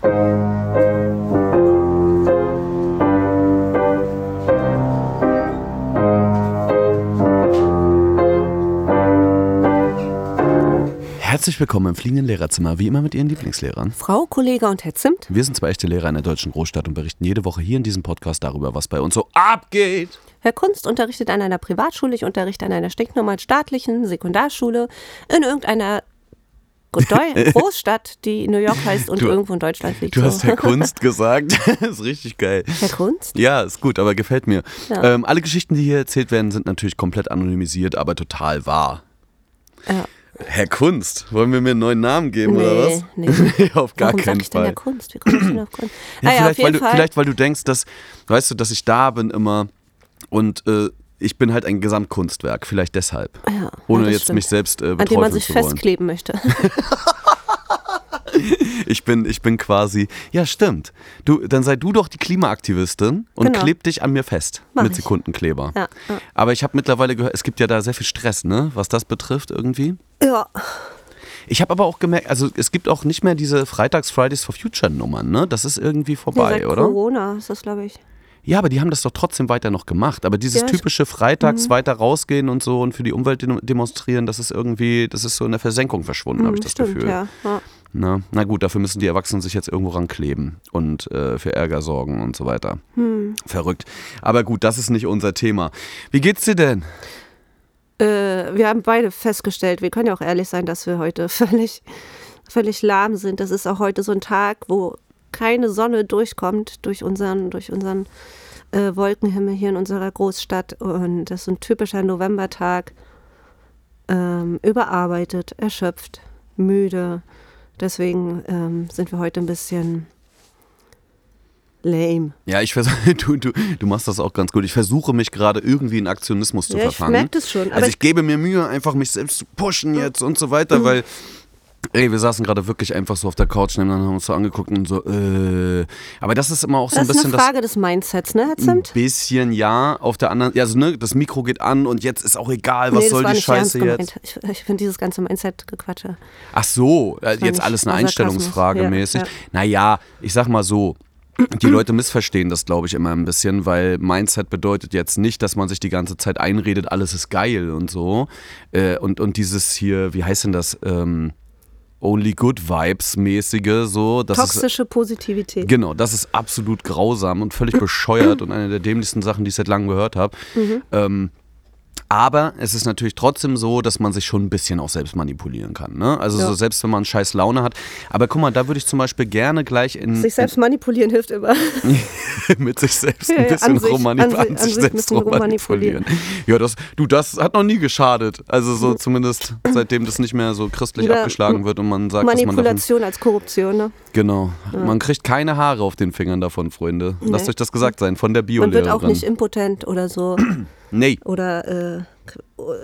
Herzlich willkommen im fliegenden Lehrerzimmer, wie immer mit Ihren Lieblingslehrern. Frau, Kollege und Herr Zimt. Wir sind zwei echte Lehrer in der deutschen Großstadt und berichten jede Woche hier in diesem Podcast darüber, was bei uns so abgeht. Herr Kunst unterrichtet an einer Privatschule, ich unterrichte an einer stinknormalen staatlichen Sekundarschule in irgendeiner Großstadt, die New York heißt und Du- irgendwo in Deutschland liegt. Du so. hast Herr Kunst gesagt. ist richtig geil. Herr Kunst? Ja, ist gut, aber gefällt mir. Ja. Ähm, alle Geschichten, die hier erzählt werden, sind natürlich komplett anonymisiert, aber total wahr. Ja. Herr Kunst, wollen wir mir einen neuen Namen geben oder was? Nee, nee. auf gar Warum sag keinen ich denn Fall. Herr Kunst? Wie komme ich denn auf Kunst? Ja, Ah ja, vielleicht, auf jeden weil du, vielleicht, weil du denkst, dass, weißt du, dass ich da bin immer und äh, ich bin halt ein Gesamtkunstwerk, vielleicht deshalb. ja, Ohne ja, jetzt stimmt. mich selbst äh, An dem man sich festkleben möchte. Ich bin, ich bin quasi, ja stimmt. Du, dann sei du doch die Klimaaktivistin und Genau. kleb dich an mir fest Mach mit ich. Sekundenkleber. Ja, ja. Aber ich habe mittlerweile gehört, es gibt ja da sehr viel Stress, ne, was das betrifft irgendwie. ja, Ich habe aber auch gemerkt, also es gibt auch nicht mehr diese Freitags Fridays for Future Nummern, ne? Das ist irgendwie nee, vorbei, seit oder? Corona ist das, glaube ich. Ja, aber die haben das doch trotzdem weiter noch gemacht. Aber dieses Ja, Mhm. typische Freitags weiter rausgehen und so und für die Umwelt dem- demonstrieren, das ist irgendwie, das ist so in der Versenkung verschwunden, habe ich das Stimmt, Gefühl. ja. ja. Na, na gut, dafür müssen die Erwachsenen sich jetzt irgendwo rankleben und äh, für Ärger sorgen und so weiter. Hm. Verrückt. Aber gut, das ist nicht unser Thema. Wie geht's dir denn? Äh, wir haben beide festgestellt, wir können ja auch ehrlich sein, dass wir heute völlig, völlig lahm sind. Das ist auch heute so ein Tag, wo keine Sonne durchkommt durch unseren, durch unseren äh, Wolkenhimmel hier in unserer Großstadt. Und das ist ein typischer Novembertag. Ähm, überarbeitet, erschöpft, müde. Deswegen ähm, sind wir heute ein bisschen lame. Ja, ich versuche, du, du, du machst das auch ganz gut. Ich versuche mich gerade irgendwie in Aktionismus zu Ja, ich verfangen. merk das schon, Also ich- ich gebe mir Mühe, einfach mich selbst zu pushen jetzt und so weiter, weil. Ey, wir saßen gerade wirklich einfach so auf der Couch nebeneinander, haben uns so angeguckt und so, äh. Aber das ist immer auch so Das ein ist bisschen eine das. Frage des Mindsets, ne, Herr Ein Zimt? bisschen ja, auf der anderen, ja, also ne, das Mikro geht an und jetzt ist auch egal, was Nee, das soll die Scheiße jetzt. Ich, ich finde dieses ganze Mindset-Gequatsche. Ach so, äh, jetzt nicht alles eine Einstellungsfrage. Ja, mäßig. ja. Naja, ich sag mal so. Die Leute missverstehen das, glaube ich, immer ein bisschen, weil Mindset bedeutet jetzt nicht, dass man sich die ganze Zeit einredet, alles ist geil und so. Äh, und, und dieses hier, wie heißt denn das? Ähm, Only Good Vibes mäßige, so. Das ist, Toxische Positivität. Genau, das ist absolut grausam und völlig bescheuert und eine der dämlichsten Sachen, die ich seit langem gehört habe. Mhm. Ähm, aber es ist natürlich trotzdem so, dass man sich schon ein bisschen auch selbst manipulieren kann. Ne? Also Ja. so selbst wenn man scheiß Laune hat. Aber guck mal, da würde ich zum Beispiel gerne gleich in, Sich selbst manipulieren hilft immer. mit sich selbst Ja, ein ja, bisschen sich- romani- an sich- sich sich rummanipulieren. Ja, das, du, das hat noch nie geschadet. Also so zumindest seitdem das nicht mehr so christlich abgeschlagen wird und man sagt, dass man davon Manipulation als Korruption. Ne? Genau. Man kriegt keine Haare auf den Fingern davon, Freunde. Lasst Nee. euch das gesagt sein von der Man wird auch nicht impotent oder so. nee, oder äh,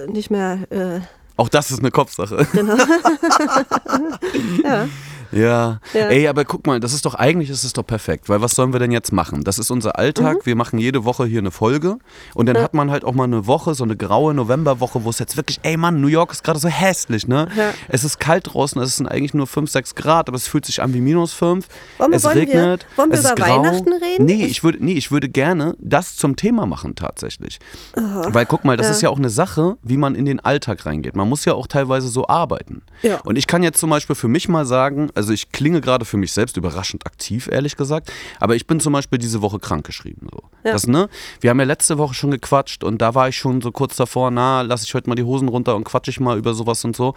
nicht mehr. Äh, auch das ist eine Kopfsache. genau. ja. Ja. Ja. Ey, aber guck mal, das ist doch eigentlich ist es doch perfekt, weil was sollen wir denn jetzt machen? Das ist unser Alltag. Mhm. Wir machen jede Woche hier eine Folge und dann hat man halt auch mal eine Woche, so eine graue Novemberwoche, wo es jetzt wirklich, ey Mann, New York ist gerade so hässlich, ne? Ja. Es ist kalt draußen, es sind eigentlich nur 5, 6 Grad, aber es fühlt sich an wie minus 5. Wollen wir- es wollen wir- regnet. wollen wir es ist über grau. Weihnachten reden? Nee, ich würde, nee, ich würde gerne das zum Thema machen tatsächlich. Weil guck mal, das Ja. ist ja auch eine Sache, wie man in den Alltag reingeht. Man muss ja auch teilweise so arbeiten. Ja. Und ich kann jetzt zum Beispiel für mich mal sagen, also ich klinge gerade für mich selbst überraschend aktiv, ehrlich gesagt, aber ich bin zum Beispiel diese Woche krankgeschrieben. So. Ja. Das, ne? Wir haben ja letzte Woche schon gequatscht und da war ich schon so kurz davor, na, lass ich heute mal die Hosen runter und quatsche ich mal über sowas und so.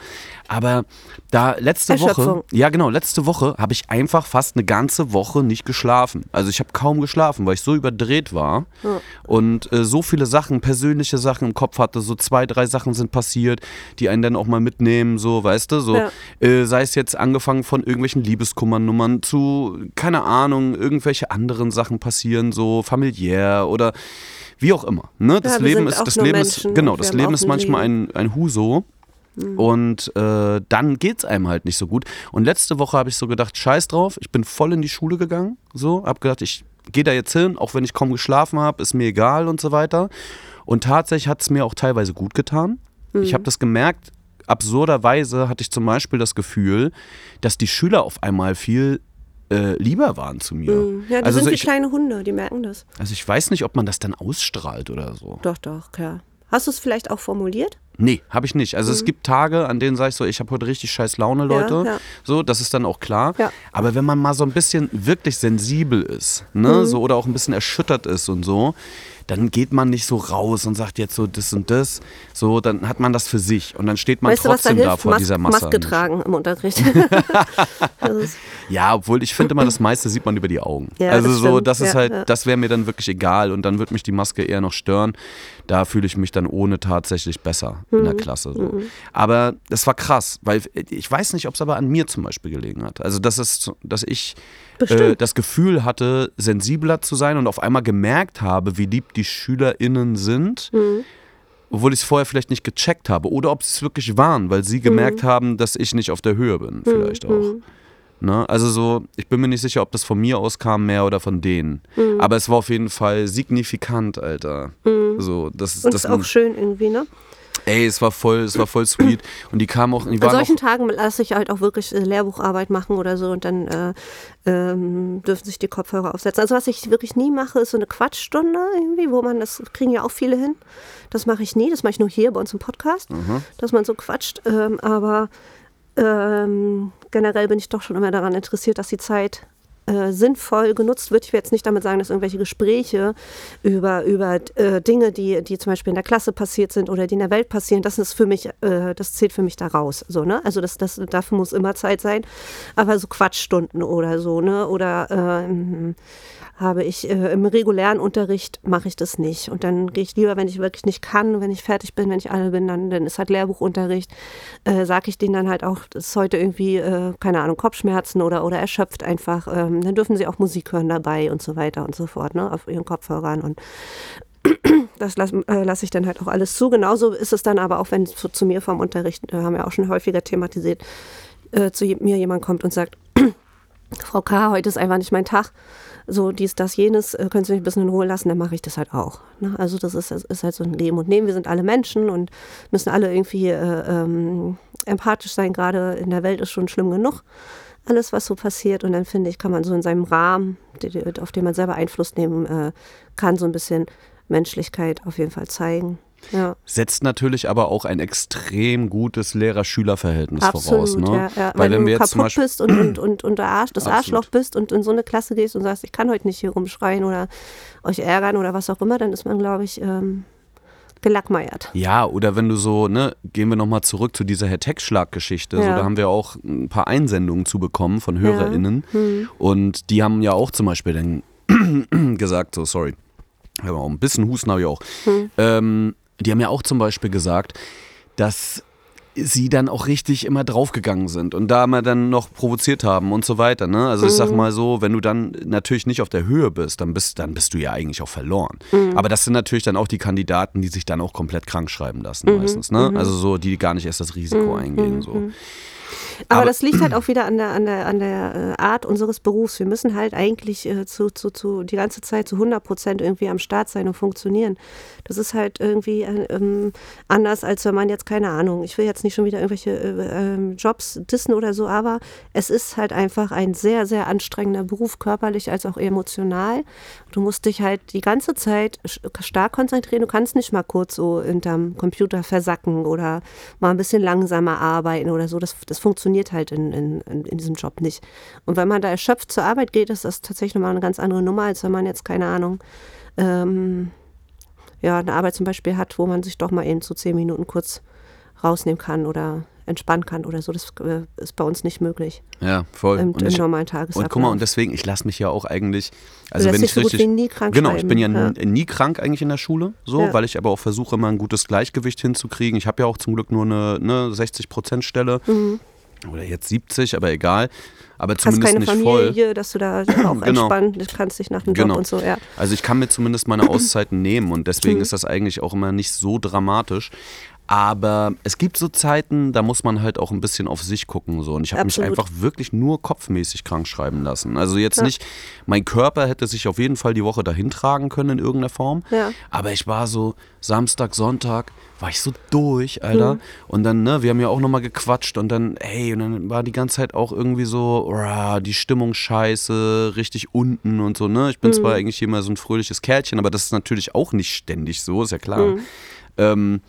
Aber da letzte Woche, ja genau, letzte Woche habe ich einfach fast eine ganze Woche nicht geschlafen. Also ich habe kaum geschlafen, weil ich so überdreht war und äh, so viele Sachen, persönliche Sachen im Kopf hatte. So zwei, drei Sachen sind passiert, die einen dann auch mal mitnehmen, so, weißt du, so. Ja. Äh, sei es jetzt angefangen von irgendwelchen Liebeskummernummern zu, keine Ahnung, irgendwelche anderen Sachen passieren, so familiär oder wie auch immer. Ne? Das Ja, Leben ist, das Leben Menschen ist, genau, das Leben ist manchmal ein, ein Huso. Mhm. Und äh, dann geht's einem halt nicht so gut. Und letzte Woche habe ich so gedacht, scheiß drauf, ich bin voll in die Schule gegangen. So, hab gedacht, ich gehe da jetzt hin, auch wenn ich kaum geschlafen habe, ist mir egal und so weiter. Und tatsächlich hat es mir auch teilweise gut getan. Ich habe das gemerkt, absurderweise hatte ich zum Beispiel das Gefühl, dass die Schüler auf einmal viel äh, lieber waren zu mir. Mhm. Ja, die also, sind wie ich, kleine Hunde, die merken das. also ich weiß nicht, ob man das dann ausstrahlt oder so. Doch, doch, klar. Hast du es vielleicht auch formuliert? Nee, habe ich nicht. Also es gibt Tage, an denen sage ich so, ich habe heute richtig scheiß Laune, Leute. Mhm. ja. So, das ist dann auch klar. Ja. Aber wenn man mal so ein bisschen wirklich sensibel ist, ne, Mhm. so oder auch ein bisschen erschüttert ist und so, dann geht man nicht so raus und sagt jetzt so das und das. So, dann hat man das für sich und dann steht man weißt du, was da trotzdem da vor Mas dieser Masse. Maske tragen im Unterricht. Ja, obwohl ich finde immer, das meiste sieht man über die Augen. Ja, also das so, das ist Ja, halt, ja. das wäre mir dann wirklich egal und dann wird mich die Maske eher noch stören. Da fühle ich mich dann ohne tatsächlich besser in Mhm. der Klasse. So. Aber das war krass, weil ich weiß nicht, ob es aber an mir zum Beispiel gelegen hat. Also das ist, dass ich äh, das Gefühl hatte, sensibler zu sein und auf einmal gemerkt habe, wie lieb die SchülerInnen sind. Mhm. Obwohl ich es vorher vielleicht nicht gecheckt habe. Oder ob sie es wirklich waren, weil sie gemerkt Mhm. haben, dass ich nicht auf der Höhe bin, vielleicht auch. Ne? Also so, ich bin mir nicht sicher, ob das von mir aus kam mehr oder von denen. Mhm. Aber es war auf jeden Fall signifikant, Alter. So, das ist und das ist auch schön irgendwie, ne? Ey, es war voll, es war voll sweet. Und die kamen auch, die An solchen auch, Tagen lasse ich halt auch wirklich äh, Lehrbucharbeit machen oder so und dann äh, ähm, dürfen sich die Kopfhörer aufsetzen. Also was ich wirklich nie mache, ist so eine Quatschstunde irgendwie, wo man, das kriegen ja auch viele hin. Das mache ich nie, das mache ich nur hier bei uns im Podcast, dass man so quatscht. Ähm, aber ähm, generell bin ich doch schon immer daran interessiert, dass die Zeit äh, sinnvoll genutzt wird. Ich will jetzt nicht damit sagen, dass irgendwelche Gespräche über, über äh, Dinge, die, die zum Beispiel in der Klasse passiert sind oder die in der Welt passieren, das ist für mich, äh, das zählt für mich da raus. So, ne? Also das, das, dafür muss immer Zeit sein. Aber so Quatschstunden oder so, ne? Oder ähm, habe ich äh, im regulären Unterricht mache ich das nicht. Und dann gehe ich lieber, wenn ich wirklich nicht kann, wenn ich fertig bin, wenn ich alle bin, dann, dann ist halt Lehrbuchunterricht. Äh, Sage ich denen dann halt auch, das ist heute irgendwie, äh, keine Ahnung, Kopfschmerzen oder, oder erschöpft einfach. Ähm, dann dürfen sie auch Musik hören dabei und so weiter und so fort, ne, auf ihren Kopfhörern. Und das lasse äh, lass ich dann halt auch alles zu. Genauso ist es dann aber auch, wenn zu, zu mir vom Unterricht, äh, haben wir auch schon häufiger thematisiert, äh, zu mir jemand kommt und sagt, Frau K., heute ist einfach nicht mein Tag. So dies, das, jenes, äh, können Sie mich ein bisschen in Ruhe lassen, dann mache ich das halt auch. Ne? Also das ist, ist halt so ein Leben und Nehmen. Wir sind alle Menschen und müssen alle irgendwie äh, ähm, empathisch sein. Gerade in der Welt ist schon schlimm genug, alles, was so passiert. Und dann finde ich, kann man so in seinem Rahmen, auf den man selber Einfluss nehmen äh, kann, so ein bisschen Menschlichkeit auf jeden Fall zeigen. Ja, setzt natürlich aber auch ein extrem gutes Lehrer-Schüler-Verhältnis voraus. Ne? Ja, ja. Weil Wenn wenn du jetzt kaputt bist und, und, und, und Arsch, das Absolut. Arschloch bist und in so eine Klasse gehst und sagst, ich kann heute nicht hier rumschreien oder euch ärgern oder was auch immer, dann ist man, glaube ich, ähm, gelackmeiert. Ja, oder wenn du so, ne, gehen wir nochmal zurück zu dieser Herr Textschlag-Geschichte. So, Ja. da haben wir auch ein paar Einsendungen zu bekommen von HörerInnen. Hm. Und die haben ja auch zum Beispiel dann gesagt, so, sorry, auch ein bisschen Husten habe ich auch. Hm. Ähm, die haben ja auch zum Beispiel gesagt, dass sie dann auch richtig immer draufgegangen sind und da mal dann noch provoziert haben und so weiter. Ne? Also ich sag mal so, wenn du dann natürlich nicht auf der Höhe bist, dann bist, dann bist du ja eigentlich auch verloren. Aber das sind natürlich dann auch die Kandidaten, die sich dann auch komplett krank schreiben lassen meistens. Ne? Also so, die gar nicht erst das Risiko eingehen. So. Aber, Aber- das liegt halt auch wieder an der, an der, an der äh, Art unseres Berufs. Wir müssen halt eigentlich äh, zu, zu, zu, die ganze Zeit zu 100 Prozent irgendwie am Start sein und funktionieren. Das ist halt irgendwie äh, ähm, anders, als wenn man jetzt, keine Ahnung, ich will jetzt nicht schon wieder irgendwelche äh, ähm, Jobs dissen oder so, aber es ist halt einfach ein sehr, sehr anstrengender Beruf, körperlich als auch emotional. Du musst dich halt die ganze Zeit stark konzentrieren. Du kannst nicht mal kurz so hinterm Computer versacken oder mal ein bisschen langsamer arbeiten oder so. Das, das funktioniert halt in, in, in diesem Job nicht. Und wenn man da erschöpft zur Arbeit geht, ist das tatsächlich nochmal eine ganz andere Nummer, als wenn man jetzt, keine Ahnung, ähm, ja, eine Arbeit zum Beispiel hat, wo man sich doch mal eben zu zehn Minuten kurz rausnehmen kann oder entspannen kann oder so. Das äh, ist bei uns nicht möglich Ja, voll. im, Und im ich- normalen Tagesablauf. Und guck mal, und deswegen, ich lasse mich ja auch eigentlich, also wenn ich so richtig, nie krank genau, ich bin ja, n- nie krank eigentlich in der Schule, so, Ja. weil ich aber auch versuche immer ein gutes Gleichgewicht hinzukriegen. Ich habe ja auch zum Glück nur eine, ne 60 Prozent Stelle oder jetzt 70, aber egal, aber Hast zumindest keine nicht voll. Familie, dass du da auch Genau. entspannen kannst dich nach dem Job Genau. und so, ja. Also ich kann mir zumindest meine Auszeiten nehmen und deswegen Mhm. ist das eigentlich auch immer nicht so dramatisch. Aber es gibt so Zeiten, da muss man halt auch ein bisschen auf sich gucken. So. Und ich habe mich einfach wirklich nur kopfmäßig krank schreiben lassen. Also jetzt nicht, mein Körper hätte sich auf jeden Fall die Woche dahin tragen können in irgendeiner Form. Ja. Aber ich war so Samstag, Sonntag, war ich so durch, Alter. Mhm. Und dann, ne, wir haben ja auch nochmal gequatscht und dann, ey, und dann war die ganze Zeit auch irgendwie so, rah, die Stimmung scheiße, richtig unten und so, ne. Ich bin Mhm. zwar eigentlich immer so ein fröhliches Kerlchen, aber das ist natürlich auch nicht ständig so, ist ja klar. Mhm. Ähm,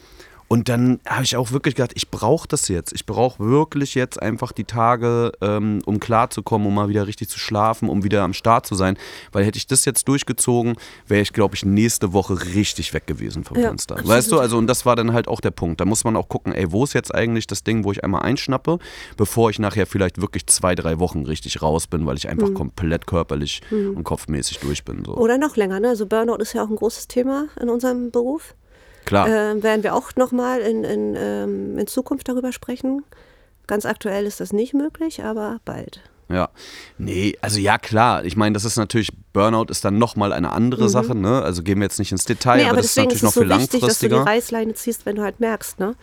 und dann habe ich auch wirklich gedacht, ich brauche das jetzt. Ich brauche wirklich jetzt einfach die Tage, ähm, um klarzukommen, um mal wieder richtig zu schlafen, um wieder am Start zu sein. Weil hätte ich das jetzt durchgezogen, wäre ich, glaube ich, nächste Woche richtig weg gewesen vom Ja, Fenster. absolut. Weißt du, also und das war dann halt auch der Punkt. Da muss man auch gucken, ey, wo ist jetzt eigentlich das Ding, wo ich einmal einschnappe, bevor ich nachher vielleicht wirklich zwei, drei Wochen richtig raus bin, weil ich Mhm. einfach komplett körperlich und kopfmäßig durch bin. So. Oder noch länger, ne? Also Burnout ist ja auch ein großes Thema in unserem Beruf. Klar. Ähm, werden wir auch nochmal in, in, ähm, in Zukunft darüber sprechen. Ganz aktuell ist das nicht möglich, aber bald. Ja, nee, also ja klar. Ich meine, das ist natürlich, Burnout ist dann nochmal eine andere Sache, ne? Also gehen wir jetzt nicht ins Detail, Nee, aber, aber das ist natürlich ist noch so viel wichtig, dass du die langfristiger. Reißleine ziehst, wenn du halt merkst, ne?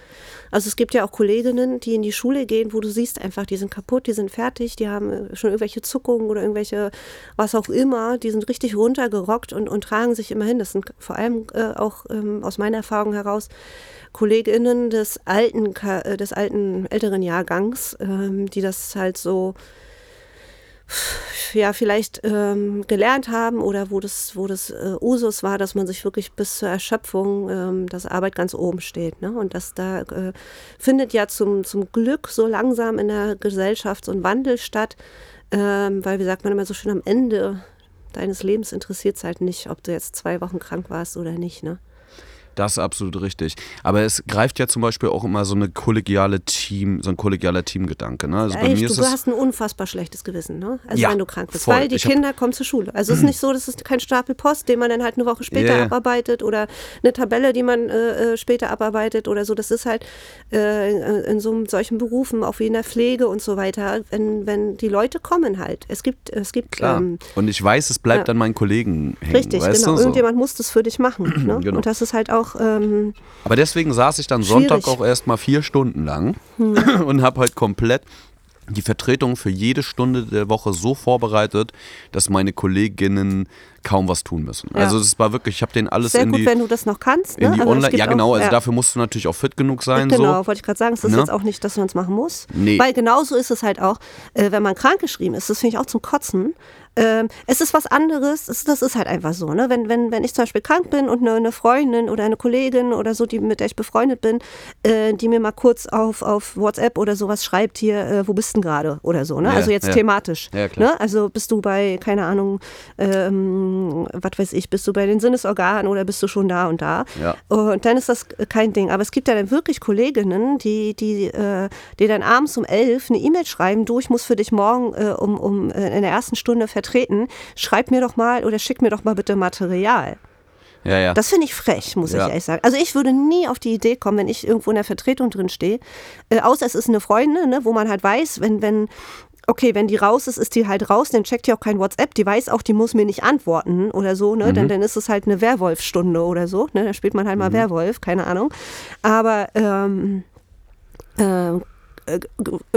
Also es gibt ja auch Kolleginnen, die in die Schule gehen, wo du siehst einfach, die sind kaputt, die sind fertig, die haben äh, schon irgendwelche Zuckungen oder irgendwelche, was auch immer, die sind richtig runtergerockt und, und tragen sich immer hin. Das sind vor allem äh, auch ähm, aus meiner Erfahrung heraus KollegInnen des alten, äh, des alten, älteren Jahrgangs, ähm, die das halt so ja, vielleicht ähm, gelernt haben oder wo das, wo das äh, Usus war, dass man sich wirklich bis zur Erschöpfung, ähm, dass Arbeit ganz oben steht. Ne? Und das da äh, findet ja zum, zum Glück so langsam in der Gesellschaft so ein Wandel statt, ähm, weil, wie sagt man immer so schön, am Ende deines Lebens interessiert es halt nicht, ob du jetzt zwei Wochen krank warst oder nicht. Ne? Das ist absolut richtig. Aber es greift ja zum Beispiel auch immer so eine kollegiale Team, so ein kollegialer Teamgedanke. Ne? Also bei Echt, mir du, ist du es. hast ein unfassbar schlechtes Gewissen, ne? Also Ja, wenn du krank bist. voll. Weil die Ich Kinder kommen zur Schule. Also es ist nicht so, dass es kein Stapel Post, den man dann halt eine Woche später Ja, ja. abarbeitet oder eine Tabelle, die man äh, äh, später abarbeitet oder so. Das ist halt äh, in so einem, solchen Berufen, auch wie in der Pflege und so weiter, wenn, wenn die Leute kommen halt. Es gibt, es gibt Klar. ähm, und ich weiß, es bleibt ja. an meinen Kollegen hängen. richtig, genau. Du? Irgendjemand muss das für dich machen. Ne? Genau. Und das ist halt auch ähm, Aber deswegen saß ich dann Sonntag Schwierig. Hm. auch erst mal vier Stunden lang und habe halt komplett die Vertretung für jede Stunde der Woche so vorbereitet, dass meine Kolleginnen kaum was tun müssen. Ja. Also es war wirklich, ich habe denen alles sehr in gut, die, wenn du das noch kannst. Ne? in die Also Online. Ja, genau, auch, also ja. dafür musst du natürlich auch fit genug sein. Genau, So. wollte ich gerade sagen, es ist Ne? jetzt auch nicht, dass man es machen muss. Nee. Weil genauso ist es halt auch, äh, wenn man krankgeschrieben ist, das finde ich auch zum Kotzen. Ähm, es ist was anderes, es, das ist halt einfach so. Ne? Wenn, wenn, wenn ich zum Beispiel krank bin und eine, eine Freundin oder eine Kollegin oder so, die, mit der ich befreundet bin, äh, die mir mal kurz auf, auf WhatsApp oder sowas schreibt, hier, äh, wo bist du denn gerade oder so. Ne? Ja, also jetzt thematisch. Ja, klar. ne? Also bist du bei, keine Ahnung, ähm, was weiß ich, bist du bei den Sinnesorganen oder bist du schon da und da? Ja. Und dann ist das kein Ding. Aber es gibt ja dann wirklich Kolleginnen, die, die, äh, die dann abends um elf eine E-Mail schreiben, du, ich muss für dich morgen äh, um, um äh, in der ersten Stunde vertreten. Schreib mir doch mal oder schick mir doch mal bitte Material. Ja, ja. Das finde ich frech, muss Ja. ich ehrlich sagen. Also ich würde nie auf die Idee kommen, wenn ich irgendwo in der Vertretung drin stehe, äh, außer es ist eine Freundin, ne, wo man halt weiß, wenn, wenn, okay, wenn die raus ist, ist die halt raus, dann checkt die auch kein WhatsApp, die weiß auch, die muss mir nicht antworten oder so, ne? Mhm. Dann, dann ist es halt eine Werwolf-Stunde oder so, ne? Da spielt man halt Mhm. mal Werwolf, keine Ahnung. Aber ähm, äh, äh,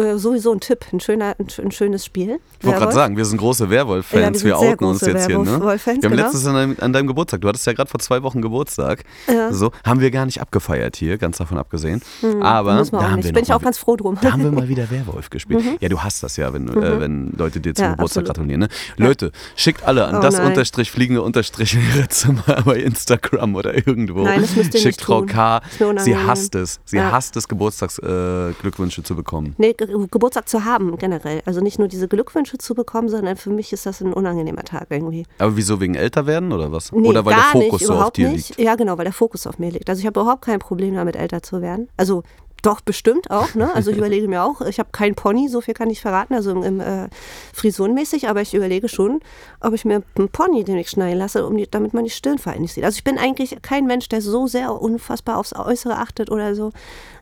äh, sowieso ein Tipp, ein, schöner, ein, sch- ein schönes Spiel. Ich wollte gerade sagen, wir sind große Werwolf-Fans. Ja, wir wir outen uns jetzt hier. Ne? Wir haben genau. letztens an deinem, an deinem Geburtstag, du hattest ja gerade vor zwei Wochen Geburtstag. So, haben wir gar nicht abgefeiert hier, ganz davon abgesehen. Aber Hm, Muss man da haben nicht. wir Bin ich auch ganz froh drum. Da haben wir mal wieder Werwolf gespielt. Ja, du hast das ja, wenn, äh, wenn Leute dir zum Ja, Geburtstag absolut. gratulieren. Ne? Leute, schickt alle an Oh das nein. Unterstrich fliegende Unterstrich in ihre Zimmer bei Instagram oder irgendwo. Nein, das müsst ihr Schickt nicht Frau tun. K. Sie hasst es. Sie Ja. hasst es, Geburtstagsglückwünsche äh, zu bekommen. Nee, Ge Geburtstag zu haben generell. Also nicht nur diese Glückwünsche zu bekommen, sondern für mich ist das ein unangenehmer Tag irgendwie. Aber wieso wegen älter werden oder was? Nee, oder weil der gar Fokus nicht, so auf überhaupt dir nicht. liegt? Ja, genau, weil der Fokus auf mir liegt. Also ich habe überhaupt kein Problem damit, älter zu werden. Also doch, bestimmt auch. Ne? Also ich überlege mir auch, ich habe keinen Pony, so viel kann ich verraten, also im, im äh, frisurenmäßig, aber ich überlege schon, ob ich mir einen Pony den ich schneiden lasse, um die, damit man die Stirnfalten nicht sieht. Also ich bin eigentlich kein Mensch, der so sehr unfassbar aufs Äußere achtet oder so.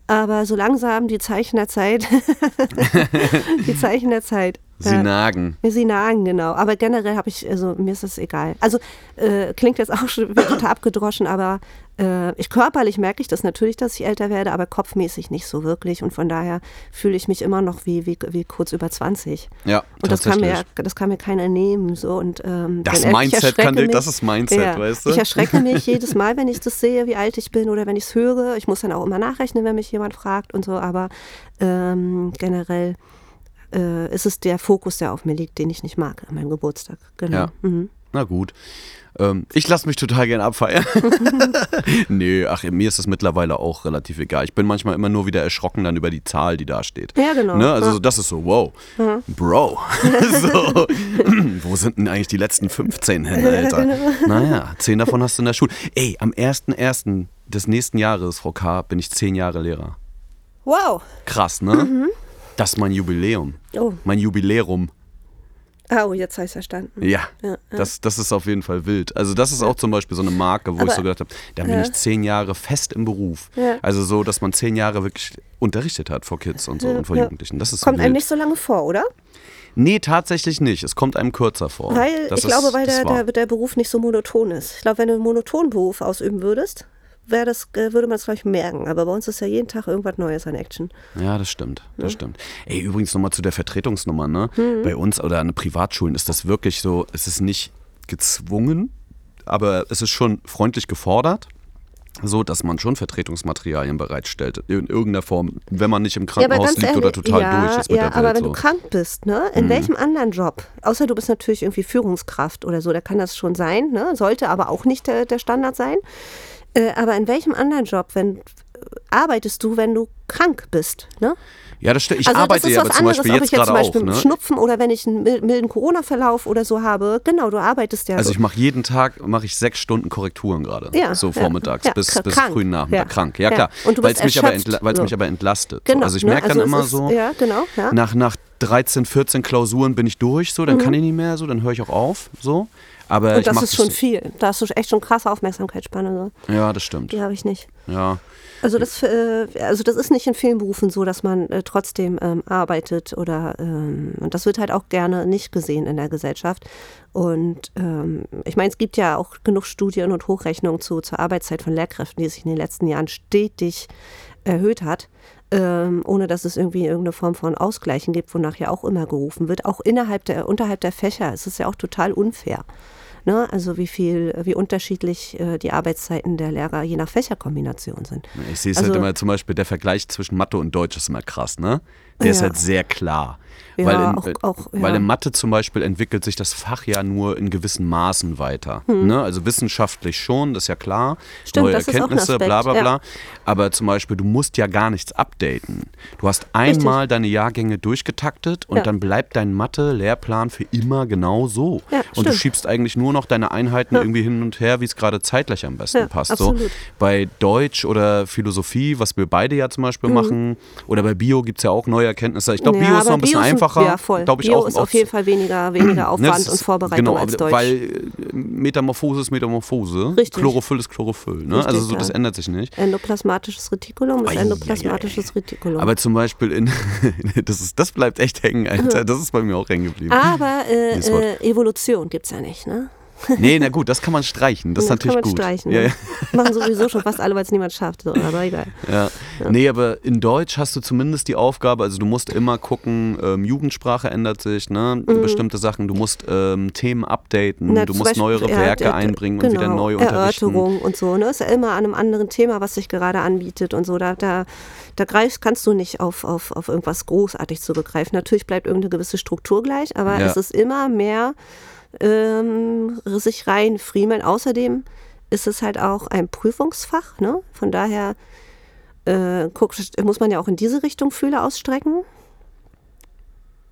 Aber so langsam die Zeichen der Zeit, die Zeichen der Zeit. Sie Ja. nagen. Sie nagen, genau. Aber generell habe ich, also mir ist das egal. Also äh, klingt jetzt auch schon wieder total abgedroschen, aber Äh, ich körperlich merke ich das natürlich, dass ich älter werde, aber kopfmäßig nicht so wirklich. Und von daher fühle ich mich immer noch wie, wie, wie kurz über 20. Ja, Und das kann, mir, das kann mir keiner nehmen. So. Und, ähm, das Mindset kann erschrecke das ist Mindset, ja, weißt du? Ich erschrecke mich jedes Mal, wenn ich das sehe, wie alt ich bin oder wenn ich es höre. Ich muss dann auch immer nachrechnen, wenn mich jemand fragt und so, aber ähm, generell äh, ist es der Fokus, der auf mir liegt, den ich nicht mag an meinem Geburtstag. Genau. Ja. Mhm. Na gut. Ähm, ich lasse mich total gern abfeiern. nee, ach, mir ist das mittlerweile auch relativ egal. Ich bin manchmal immer nur wieder erschrocken dann über die Zahl, die da steht. Ja, genau. Ne? Also Ja. das ist so, wow, Bro. so, wo sind denn eigentlich die letzten 15 hin, Alter? genau. Naja, 10 davon hast du in der Schule. Ey, am 1.1. des nächsten Jahres, Frau K., bin ich 10 Jahre Lehrer. Wow. Krass, ne? Das ist mein Jubiläum. Oh. Mein Jubiläum. Oh, jetzt habe ich verstanden. Ja, Ja, ja. Das, das ist auf jeden Fall wild. Also das ist auch zum Beispiel so eine Marke, wo ich Aber- so gedacht habe, da bin Ja. ich zehn Jahre fest im Beruf. Also so, dass man zehn Jahre wirklich unterrichtet hat vor Kids und so und vor. Jugendlichen. Das ist Kommt wild. einem nicht so lange vor, oder? nee, tatsächlich nicht. Es kommt einem kürzer vor. Weil Das ich glaube, ist- weil das der, der, der Beruf nicht so monoton ist. Ich glaube, wenn du einen monotonen Beruf ausüben würdest, wär das, äh, würde man es gleich merken. Aber bei uns ist ja jeden Tag irgendwas Neues an Action. Ja, das stimmt. Das stimmt. Ey, übrigens nochmal zu der Vertretungsnummer, ne? Mhm. Bei uns oder an Privatschulen ist das wirklich so, es ist nicht gezwungen, aber es ist schon freundlich gefordert. So, dass man schon Vertretungsmaterialien bereitstellt, in irgendeiner Form, wenn man nicht im Krankenhaus liegt oder total ja, durch ist mit ja, der aber Welt. wenn so. Mhm. du krank bist, ne, in welchem anderen Job, außer du bist natürlich irgendwie Führungskraft oder so, da kann das schon sein, ne, sollte aber auch nicht der, der Standard sein. Äh, aber in welchem anderen Job, wenn arbeitest du, wenn du krank bist, ne? Ja, das stimmt. Ich also arbeite das ist ja was aber zum Beispiel jetzt gerade zum Beispiel auch. Ne? Schnupfen oder wenn ich einen mil- milden Corona-Verlauf oder so habe. Genau, du arbeitest ja Also so. ich mache jeden Tag mache ich sechs Stunden Korrekturen gerade. Ja, so vormittags ja, bis, kr- bis krank, frühen Nachmittag. ja, Krank. Ja, klar. Und du Weil bist es mich, aber entla- weil's so. mich aber entlastet. Genau, so. Also ich ne? merke dann Also es immer ist- so, ja, genau, nach, nach 13, 14 Klausuren bin ich durch, so, dann kann ich nicht mehr, so, dann höre ich auch auf. So. Aber Und das ist schon viel. Da hast du echt schon krasse Aufmerksamkeitsspanne. So. Ja, das stimmt. Die habe ich nicht. Ja. Also das, äh, also das ist nicht in vielen Berufen so, dass man äh, trotzdem ähm, arbeitet oder ähm, und das wird halt auch gerne nicht gesehen in der Gesellschaft. Und ähm, ich meine, es gibt ja auch genug Studien und Hochrechnungen zu, zur Arbeitszeit von Lehrkräften, die sich in den letzten Jahren stetig erhöht hat, ähm, ohne dass es irgendwie irgendeine Form von Ausgleichen gibt, wonach ja auch immer gerufen wird. Auch innerhalb der, unterhalb der Fächer ist es ja auch total unfair. Ne? Also wie viel, wie unterschiedlich äh, die Arbeitszeiten der Lehrer je nach Fächerkombination sind. Ich sehe es Also- halt immer zum Beispiel, der Vergleich zwischen Mathe und Deutsch ist immer krass, ne? Der ist Ja. halt sehr klar. Ja, weil, in, auch- auch, weil ja. in Mathe zum Beispiel entwickelt sich das Fach ja nur in gewissen Maßen weiter. Ne? Also wissenschaftlich schon, das ist ja klar. Hm. Stimmt, Neue ist auch Erkenntnisse, bla bla bla. ja. Aber zum Beispiel, du musst ja gar nichts updaten. Du hast einmal deine Jahrgänge durchgetaktet und dann bleibt dein Mathe-Lehrplan für immer genau so. Und du stimmt. schiebst eigentlich nur noch deine Einheiten irgendwie hin und her, wie es gerade zeitlich am besten passt. absolut. So. Bei Deutsch oder Philosophie, was wir beide ja zum Beispiel machen, oder bei Bio gibt es ja auch neue Erkenntnisse. Ich glaube. Ja, Bio ist noch ein bisschen Bio ist ein- einfacher. Ja, voll. Glaub ich Bio auch, ist auf jeden Fall weniger, weniger Aufwand das und ist- Vorbereitung genau, als aber- Deutsch. Weil äh, Metamorphose ist Metamorphose. Richtig. Chlorophyll ist Chlorophyll. Ne? Richtig, also so, ja. das ändert sich nicht. Endoplasmatisches Retikulum ist endoplasmatisches. Retikulum. Aber zum Beispiel in das, ist, das bleibt echt hängen, Alter. Das ist bei mir auch hängen geblieben. Aber äh, äh, Evolution gibt es ja nicht, ne? Nee, na gut, das kann man streichen. Das ist Ja, natürlich kann man gut. streichen. Ja, ja. Machen sowieso schon fast alle, weil es niemand schafft. So, aber egal. Ja. Nee, aber in Deutsch hast du zumindest die Aufgabe, also du musst immer gucken, ähm, Jugendsprache ändert sich, ne? bestimmte Sachen, du musst ähm, Themen updaten, Mhm. Na, du musst Beispiel, neuere ja, Werke d- d- einbringen genau, und wieder neu unterrichten. Erörterung und so, ne? Ist ja immer an einem anderen Thema, was sich gerade anbietet und so. Da, da, da greifst, kannst du nicht auf, auf, auf irgendwas großartig zurückgreifen. Natürlich bleibt irgendeine gewisse Struktur gleich, aber Ja. es ist immer mehr ähm, sich reinfriemeln. Außerdem ist es halt auch ein Prüfungsfach, ne? Von daher äh, guck, muss man ja auch in diese Richtung Fühler ausstrecken.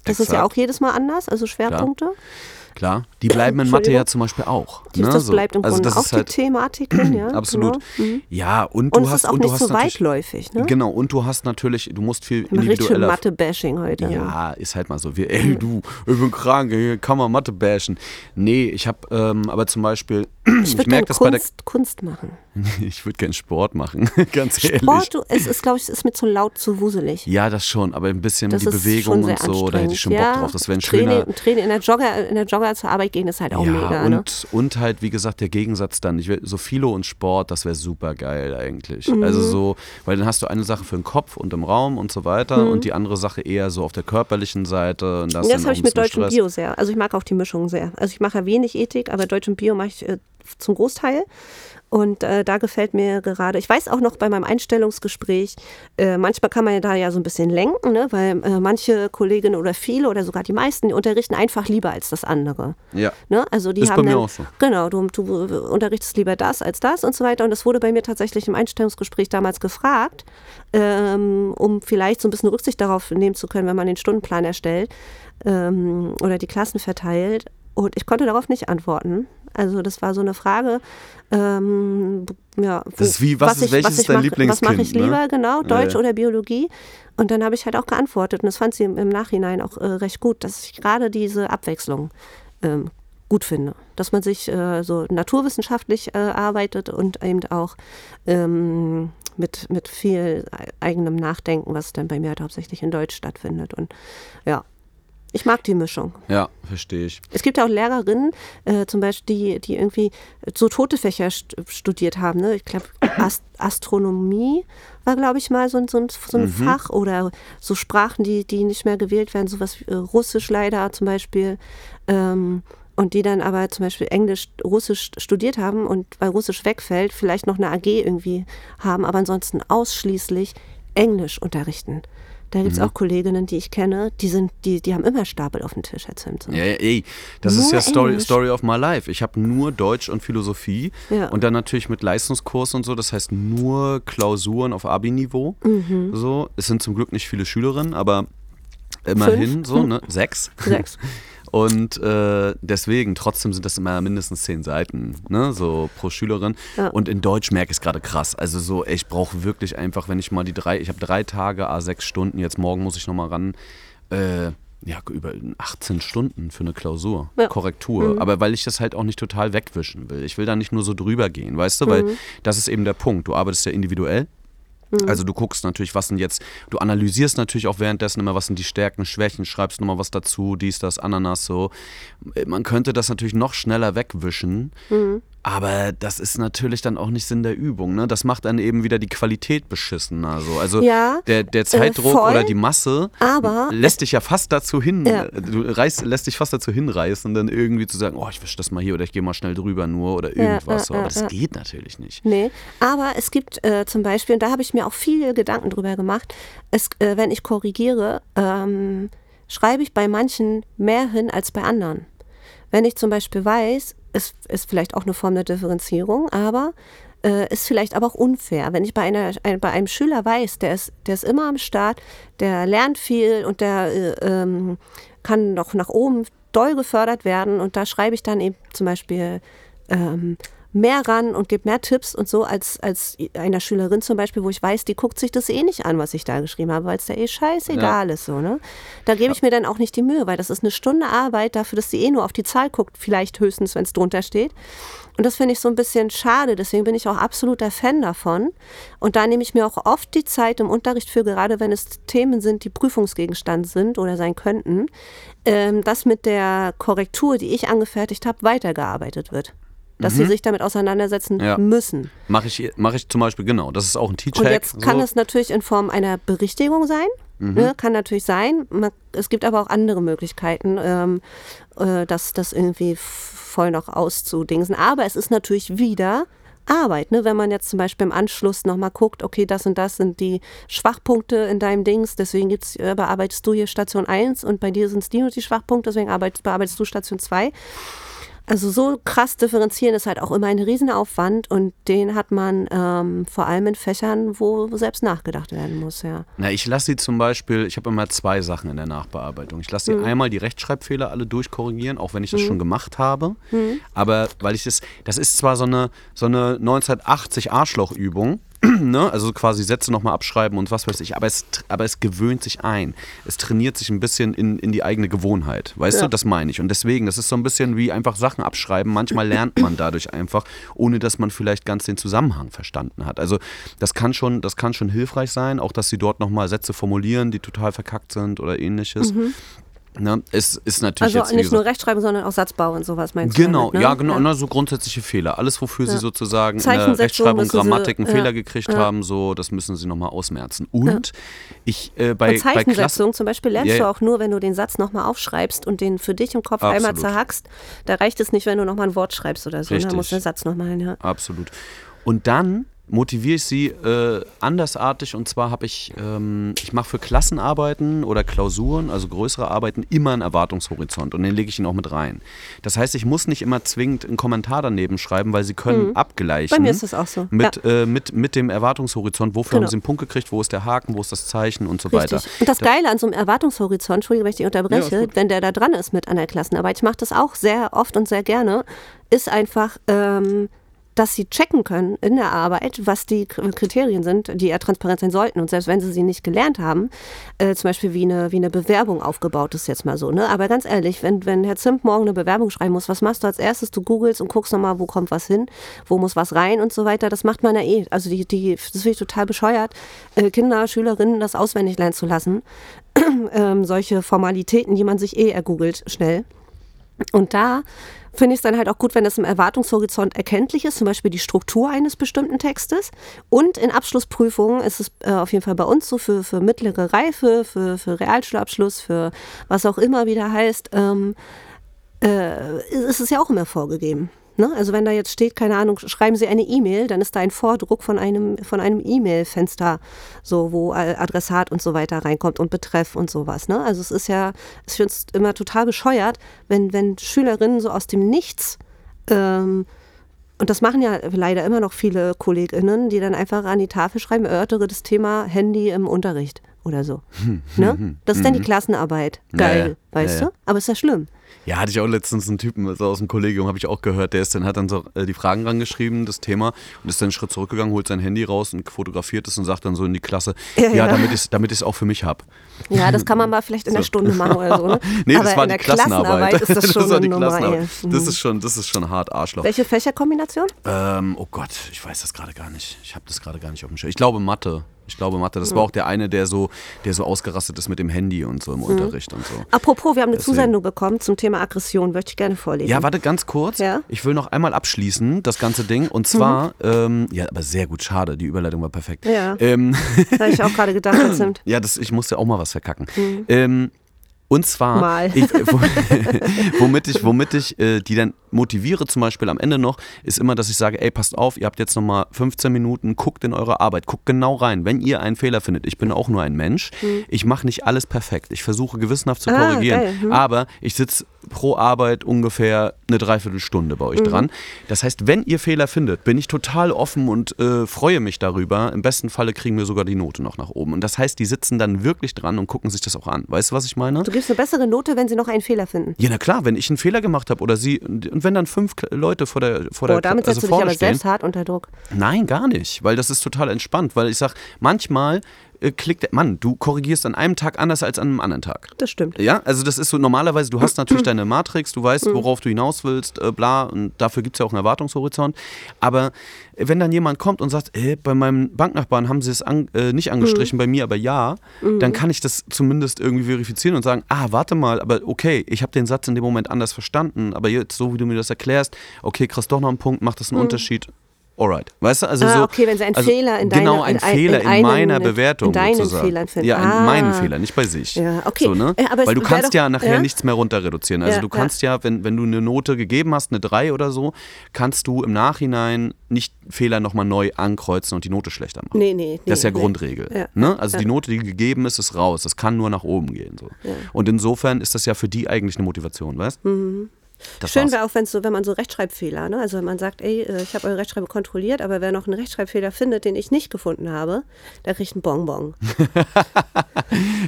Das ist ja Exakt. auch jedes Mal anders, also Schwerpunkte. Klar, die bleiben in Mathe ja zum Beispiel auch. Die- ne? Das bleibt im also Grunde auch ist halt, die Thematiken, ja. Absolut. Genau. Mhm. Ja, und du Und es hast ist auch und du nicht hast so weitläufig, ne? Genau, und du hast natürlich, du musst viel individueller Mathe-Bashing heute. Ja, ist halt mal so. Wir, ey, du, ich bin krank, hier kann man Mathe bashen. Nee, ich habe ähm, aber zum Beispiel Ich würde gerne Kunst, Kunst machen. ich würde gerne Sport machen, ganz ehrlich. Sport, du, es ist, glaube ich, ist mir zu laut, zu wuselig. Ja, das schon, aber ein bisschen das die Bewegung und so, da hätte ich schon Bock drauf. Das wäre ein Training, schöner... Training in der Jogger, in der Jogger zur Arbeit gehen ist halt auch ja, mega. Und, ne? und halt, wie gesagt, der Gegensatz dann, ich will, so Philo und Sport, das wäre super geil eigentlich. Mhm. Also so, weil dann hast du eine Sache für den Kopf und im Raum und so weiter mhm. und die andere Sache eher so auf der körperlichen Seite. Und das das habe ich mit Deutsch und Bio sehr. Also ich mag auch die Mischung sehr. Also ich mache ja wenig Ethik, aber Deutsch und Bio mache ich äh, zum Großteil. Und äh, da gefällt mir gerade, ich weiß auch noch bei meinem Einstellungsgespräch, äh, manchmal kann man ja da ja so ein bisschen lenken, ne? weil äh, manche Kolleginnen oder viele oder sogar die meisten, die unterrichten einfach lieber als das andere. Ja. Ne? Also die ist haben bei mir dann, auch so. Genau, du, du unterrichtest lieber das als das und so weiter. Und das wurde bei mir tatsächlich im Einstellungsgespräch damals gefragt, ähm, um vielleicht so ein bisschen Rücksicht darauf nehmen zu können, wenn man den Stundenplan erstellt ähm, oder die Klassen verteilt. Und ich konnte darauf nicht antworten. Also das war so eine Frage. Ähm, ja, wo, das ist wie, was, was ist, welches was ist dein mach, Lieblingskind? Was mache ich lieber, ne? genau, Deutsch ja, ja. oder Biologie? Und dann habe ich halt auch geantwortet. Und das fand sie im, im Nachhinein auch äh, recht gut, dass ich gerade diese Abwechslung ähm, gut finde. Dass man sich äh, so naturwissenschaftlich äh, arbeitet und eben auch ähm, mit, mit viel eigenem Nachdenken, was dann bei mir halt hauptsächlich in Deutsch stattfindet. Und ja, ich mag die Mischung. Ja, verstehe ich. Es gibt ja auch Lehrerinnen, äh, zum Beispiel, die, die irgendwie so tote Fächer st studiert haben. Ne? Ich glaube, Ast Astronomie war, glaube ich, mal so, so, so ein mhm. Fach oder so Sprachen, die, die nicht mehr gewählt werden, sowas wie äh, Russisch leider zum Beispiel. Ähm, und die dann aber zum Beispiel Englisch, Russisch studiert haben und weil Russisch wegfällt, vielleicht noch eine AG irgendwie haben, aber ansonsten ausschließlich Englisch unterrichten. Da gibt es mhm. auch Kolleginnen, die ich kenne, die sind, die, die haben immer Stapel auf dem Tisch, Herr Simpson. Ja, ey, das nur ist ja Story, Story of my life. Ich habe nur Deutsch und Philosophie ja. und dann natürlich mit Leistungskurs und so, das heißt nur Klausuren auf Abi-Niveau. Mhm. So, es sind zum Glück nicht viele Schülerinnen, aber immerhin Fünf? so, ne? Sechs. Sechs. Und äh, deswegen, trotzdem sind das immer mindestens zehn Seiten, ne, so pro Schülerin. Ja. Und in Deutsch merke ich es gerade krass. Also so, ich brauche wirklich einfach, wenn ich mal die drei, ich habe drei Tage, a sechs Stunden, jetzt morgen muss ich nochmal ran. Äh, ja, über 18 Stunden für eine Klausur, ja. Korrektur. Mhm. Aber weil ich das halt auch nicht total wegwischen will. Ich will da nicht nur so drüber gehen, weißt du? Weil mhm. das ist eben der Punkt. Du arbeitest ja individuell. Mhm. Also du guckst natürlich, was sind jetzt, du analysierst natürlich auch währenddessen immer, was sind die Stärken, Schwächen, schreibst nochmal was dazu, dies, das, Ananas, so. Man könnte das natürlich noch schneller wegwischen, mhm. Aber das ist natürlich dann auch nicht Sinn der Übung. Ne? Das macht dann eben wieder die Qualität beschissen. Also, also ja, der, der Zeitdruck äh, oder die Masse aber lässt dich ja fast dazu hin, ja. du reißt, lässt dich fast dazu hinreißen, dann irgendwie zu sagen, oh, ich wische das mal hier oder ich gehe mal schnell drüber nur oder irgendwas. Ja, aber das geht natürlich nicht. Nee, aber es gibt äh, zum Beispiel, und da habe ich mir auch viele Gedanken drüber gemacht, es, äh, wenn ich korrigiere, ähm, schreibe ich bei manchen mehr hin als bei anderen. Wenn ich zum Beispiel weiß, es ist vielleicht auch eine Form der Differenzierung, aber äh, ist vielleicht aber auch unfair. Wenn ich bei, einer, ein, bei einem Schüler weiß, der ist, der ist immer am Start, der lernt viel und der äh, ähm, kann noch nach oben doll gefördert werden und da schreibe ich dann eben zum Beispiel ähm, mehr ran und gebe mehr Tipps und so als, als einer Schülerin zum Beispiel, wo ich weiß, die guckt sich das eh nicht an, was ich da geschrieben habe, weil es da eh scheißegal ja. ist. So, ne? Da gebe ich mir dann auch nicht die Mühe, weil das ist eine Stunde Arbeit dafür, dass sie eh nur auf die Zahl guckt, vielleicht höchstens, wenn es drunter steht. Und das finde ich so ein bisschen schade, deswegen bin ich auch absoluter Fan davon. Und da nehme ich mir auch oft die Zeit im Unterricht für, gerade wenn es Themen sind, die Prüfungsgegenstand sind oder sein könnten, ähm, dass mit der Korrektur, die ich angefertigt habe, weitergearbeitet wird dass mhm. sie sich damit auseinandersetzen ja. müssen. Mache ich, mach ich zum Beispiel, genau. Das ist auch ein Teach-Hack. Und jetzt kann so. es natürlich in Form einer Berichtigung sein. Mhm. Ne, kann natürlich sein. Man, es gibt aber auch andere Möglichkeiten, ähm, äh, das, das irgendwie voll noch auszudingsen. Aber es ist natürlich wieder Arbeit. Ne? Wenn man jetzt zum Beispiel im Anschluss nochmal guckt, okay, das und das sind die Schwachpunkte in deinem Dings, deswegen gibt's, äh, bearbeitest du hier Station 1 und bei dir sind es die und die Schwachpunkte, deswegen bearbeitest du Station 2. Also so krass differenzieren ist halt auch immer ein Riesenaufwand und den hat man ähm, vor allem in Fächern, wo selbst nachgedacht werden muss, ja. Na, ich lasse sie zum Beispiel, ich habe immer zwei Sachen in der Nachbearbeitung. Ich lasse sie mhm. einmal die Rechtschreibfehler alle durchkorrigieren, auch wenn ich das mhm. schon gemacht habe. Mhm. Aber weil ich das, das ist zwar so eine, so eine 1980 Arschlochübung, ne? also quasi Sätze nochmal abschreiben und was weiß ich, aber es, aber es gewöhnt sich ein. Es trainiert sich ein bisschen in, in die eigene Gewohnheit, weißt Ja. du, das meine ich. Und deswegen, das ist so ein bisschen wie einfach Sachen abschreiben. Manchmal lernt man dadurch einfach, ohne dass man vielleicht ganz den Zusammenhang verstanden hat. Also das kann schon, das kann schon hilfreich sein, auch dass sie dort nochmal Sätze formulieren, die total verkackt sind oder ähnliches. Ne? Es ist natürlich. Also nicht nur Rechtschreibung, sondern auch Satzbau und sowas meinst du? Genau, ne? ja, genau, ne, so grundsätzliche Fehler. Alles, wofür Sie Ja. sozusagen in der Rechtschreibung, Sie- Grammatik einen ja, Fehler gekriegt ja. haben, so, das müssen Sie nochmal ausmerzen. Und ich äh, bei, Und bei Zeichensetzung zum Beispiel lernst Ja, ja. du auch nur, wenn du den Satz nochmal aufschreibst und den für dich im Kopf einmal Absolut. zerhackst. Da reicht es nicht, wenn du nochmal ein Wort schreibst oder so. Richtig. Da muss der Satz nochmal hin, ja. Absolut. Und dann motiviere ich sie äh, andersartig und zwar habe ich, ähm, ich mache für Klassenarbeiten oder Klausuren, also größere Arbeiten, immer einen Erwartungshorizont und den lege ich ihnen auch mit rein. Das heißt, ich muss nicht immer zwingend einen Kommentar daneben schreiben, weil sie können abgleichen. Mhm. Bei mir ist das auch so. Mit, ja. äh, mit, mit dem Erwartungshorizont, wofür Genau. haben sie einen Punkt gekriegt, wo ist der Haken, wo ist das Zeichen und so weiter. Richtig. Und das Geile an so einem Erwartungshorizont, Entschuldigung, wenn ich dich Ja, unterbreche, gut. wenn der da dran ist mit der Klassenarbeit, ich mache das auch sehr oft und sehr gerne, ist einfach, ähm, dass sie checken können in der Arbeit, was die Kriterien sind, die ja transparent sein sollten. Und selbst wenn sie sie nicht gelernt haben, äh, zum Beispiel wie eine, wie eine Bewerbung aufgebaut ist jetzt mal so. Ne? Aber ganz ehrlich, wenn, wenn Herr Zimt morgen eine Bewerbung schreiben muss, was machst du als erstes? Du googelst und guckst nochmal, wo kommt was hin, wo muss was rein und so weiter. Das macht man ja eh. Also die, die, das finde ich total bescheuert, äh, Kinder, Schülerinnen das auswendig lernen zu lassen. ähm, solche Formalitäten, die man sich eh ergoogelt schnell. Und da finde ich es dann halt auch gut, wenn es im Erwartungshorizont erkenntlich ist, zum Beispiel die Struktur eines bestimmten Textes. Und in Abschlussprüfungen ist es äh, auf jeden Fall bei uns so für, für mittlere Reife, für, für Realschulabschluss, für was auch immer wieder heißt, ähm, äh, ist es ja auch immer vorgegeben. Ne? Also wenn da jetzt steht, keine Ahnung, schreiben Sie eine E-Mail, dann ist da ein Vordruck von einem, von einem E-Mail-Fenster, so wo Adressat und so weiter reinkommt und Betreff und sowas. Ne? Also es ist ja, ich finde es immer total bescheuert, wenn, wenn Schülerinnen so aus dem Nichts ähm, und das machen ja leider immer noch viele KollegInnen, die dann einfach an die Tafel schreiben, erörtere das Thema Handy im Unterricht oder so. ne? Das ist dann die Klassenarbeit. Hm, Ja, Geil, ja. weißt Ja, ja. du? Aber ist ja schlimm. Ja, hatte ich auch letztens einen Typen so aus dem Kollegium, habe ich auch gehört, der ist dann, hat dann so äh, die Fragen rangeschrieben, das Thema, und ist dann einen Schritt zurückgegangen, holt sein Handy raus und fotografiert es und sagt dann so in die Klasse, Ja, ja, ja. damit ich es damit ich's auch für mich habe. Ja, das kann man mal vielleicht in der Stunde machen oder so. Ne? Nee, Aber das war in die der Klassenarbeit ist das schon war eine die. Klassenarbeit. ey. Das Mhm. ist schon, das ist schon hart Arschloch. Welche Fächerkombination? Ähm, oh Gott, ich weiß das gerade gar nicht. Ich habe das gerade gar nicht auf dem Schirm. Ich glaube Mathe. Ich glaube Mathe. Das war auch der eine, der so, der so ausgerastet ist mit dem Handy und so im Unterricht und so. Apropos, wir haben eine Deswegen. Zusendung bekommen zum Thema Aggression. Möchte ich gerne vorlesen. Ja, warte ganz kurz. Ja? Ich will noch einmal abschließen, das ganze Ding. Und zwar, ähm, ja, aber sehr gut, schade, die Überleitung war perfekt. Ja. Ähm, Das habe ich auch gerade gedacht, Zimt. ja, das, ich musste auch mal was verkacken. Ähm, und zwar. Ich, wo, womit ich, womit ich äh, die dann motiviere, zum Beispiel am Ende noch, ist immer, dass ich sage, ey, passt auf, ihr habt jetzt nochmal 15 Minuten, guckt in eure Arbeit, guckt genau rein. Wenn ihr einen Fehler findet, ich bin auch nur ein Mensch, ich mache nicht alles perfekt. Ich versuche gewissenhaft zu. Ah, korrigieren. geil, hm. Aber ich sitze pro Arbeit ungefähr eine Dreiviertelstunde bei euch Mhm. dran. Das heißt, wenn ihr Fehler findet, bin ich total offen und äh, freue mich darüber. Im besten Falle kriegen wir sogar die Note noch nach oben. Und das heißt, die sitzen dann wirklich dran und gucken sich das auch an. Weißt du, was ich meine? Du gibst eine bessere Note, wenn sie noch einen Fehler finden. Ja, na klar, wenn ich einen Fehler gemacht habe oder sie, und wenn dann fünf Leute vor der, vor Boah, der damit also setzt du dich aber stehen. selbst hart unter Druck. Nein, gar nicht, weil das ist total entspannt, weil ich sag, manchmal äh, klickt Mann, du korrigierst an einem Tag anders als an einem anderen Tag. Das stimmt. Ja, also das ist so normalerweise, du hast natürlich deine Matrix, du weißt, worauf du hinaus willst, äh, bla, und dafür gibt es ja auch einen Erwartungshorizont. Aber wenn dann jemand kommt und sagt, äh, bei meinem Banknachbarn haben sie es an, äh, nicht angestrichen, bei mir aber ja, dann kann ich das zumindest irgendwie verifizieren und sagen, ah, warte mal, aber okay, ich habe den Satz in dem Moment anders verstanden, aber jetzt, so wie du mir das erklärst, okay, kriegst doch noch einen Punkt, macht das einen Unterschied. Alright. Weißt du, also Ah, so. okay, wenn sie einen also, Fehler in Genau, deiner- ein in ein- Fehler in in, meiner in Bewertung deinen sozusagen. Fehlern finden. Ja, in Ah. meinen Fehler, nicht bei sich. Ja, okay. So, ne? Äh, aber Weil du kannst doch- ja nachher ja? nichts mehr runter reduzieren. Also Ja, du kannst ja, wenn, wenn du eine Note gegeben hast, eine 3 oder so, kannst du im Nachhinein nicht Fehler nochmal neu ankreuzen und die Note schlechter machen. Nee, nee, nee. Das ist ja nee. Grundregel. Ne? Also die Note, die gegeben ist, ist raus. Das kann nur nach oben gehen. So. Und insofern ist das ja für die eigentlich eine Motivation, weißt du? Das Schön wäre auch, wenn's so, wenn man so Rechtschreibfehler, ne? also wenn man sagt, ey, äh, ich habe eure Rechtschreibung kontrolliert, aber wer noch einen Rechtschreibfehler findet, den ich nicht gefunden habe, der kriegt einen Bonbon.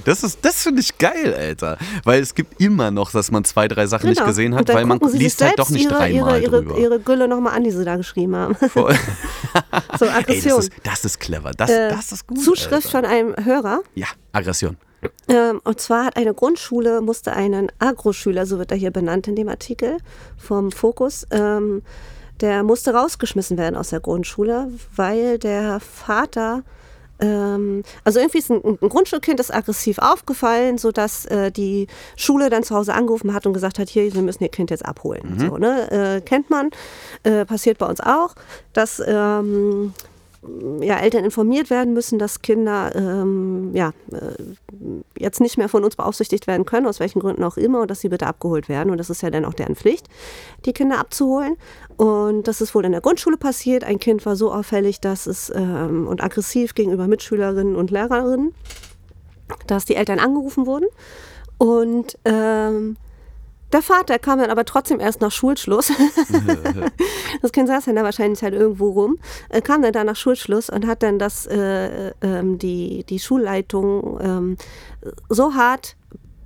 Das ist, das finde ich geil, Alter. Weil es gibt immer noch, dass man zwei, drei Sachen nicht gesehen Genau. Hat, weil man sie liest halt doch nicht ihre, dreimal ihre, ihre, drüber. ihre Gülle nochmal an, die sie da geschrieben haben. So Ey, Aggression. das, ist, das ist clever. Das, Äh, das ist gut. Zuschrift Alter. von einem Hörer. Ja, Aggression. Ähm, und zwar hat eine Grundschule, musste einen Agroschüler, so wird er hier benannt in dem Artikel vom Fokus, ähm, der musste rausgeschmissen werden aus der Grundschule, weil der Vater, ähm, also irgendwie ist ein, ein Grundschulkind ist aggressiv aufgefallen, sodass äh, die Schule dann zu Hause angerufen hat und gesagt hat, hier, wir müssen ihr Kind jetzt abholen. So, ne? äh, kennt man, äh, passiert bei uns auch, dass ähm, ja, Eltern informiert werden müssen, dass Kinder ähm, ja, äh, jetzt nicht mehr von uns beaufsichtigt werden können, aus welchen Gründen auch immer, und dass sie bitte abgeholt werden. Und das ist ja dann auch deren Pflicht, die Kinder abzuholen. Und das ist wohl in der Grundschule passiert. Ein Kind war so auffällig, dass es ähm, und aggressiv gegenüber Mitschülerinnen und Lehrerinnen, dass die Eltern angerufen wurden. Und ähm, der Vater kam dann aber trotzdem erst nach Schulschluss. das Kind saß dann da wahrscheinlich halt irgendwo rum, äh, kam dann da nach Schulschluss und hat dann das, äh, ähm, die, die Schulleitung ähm, so hart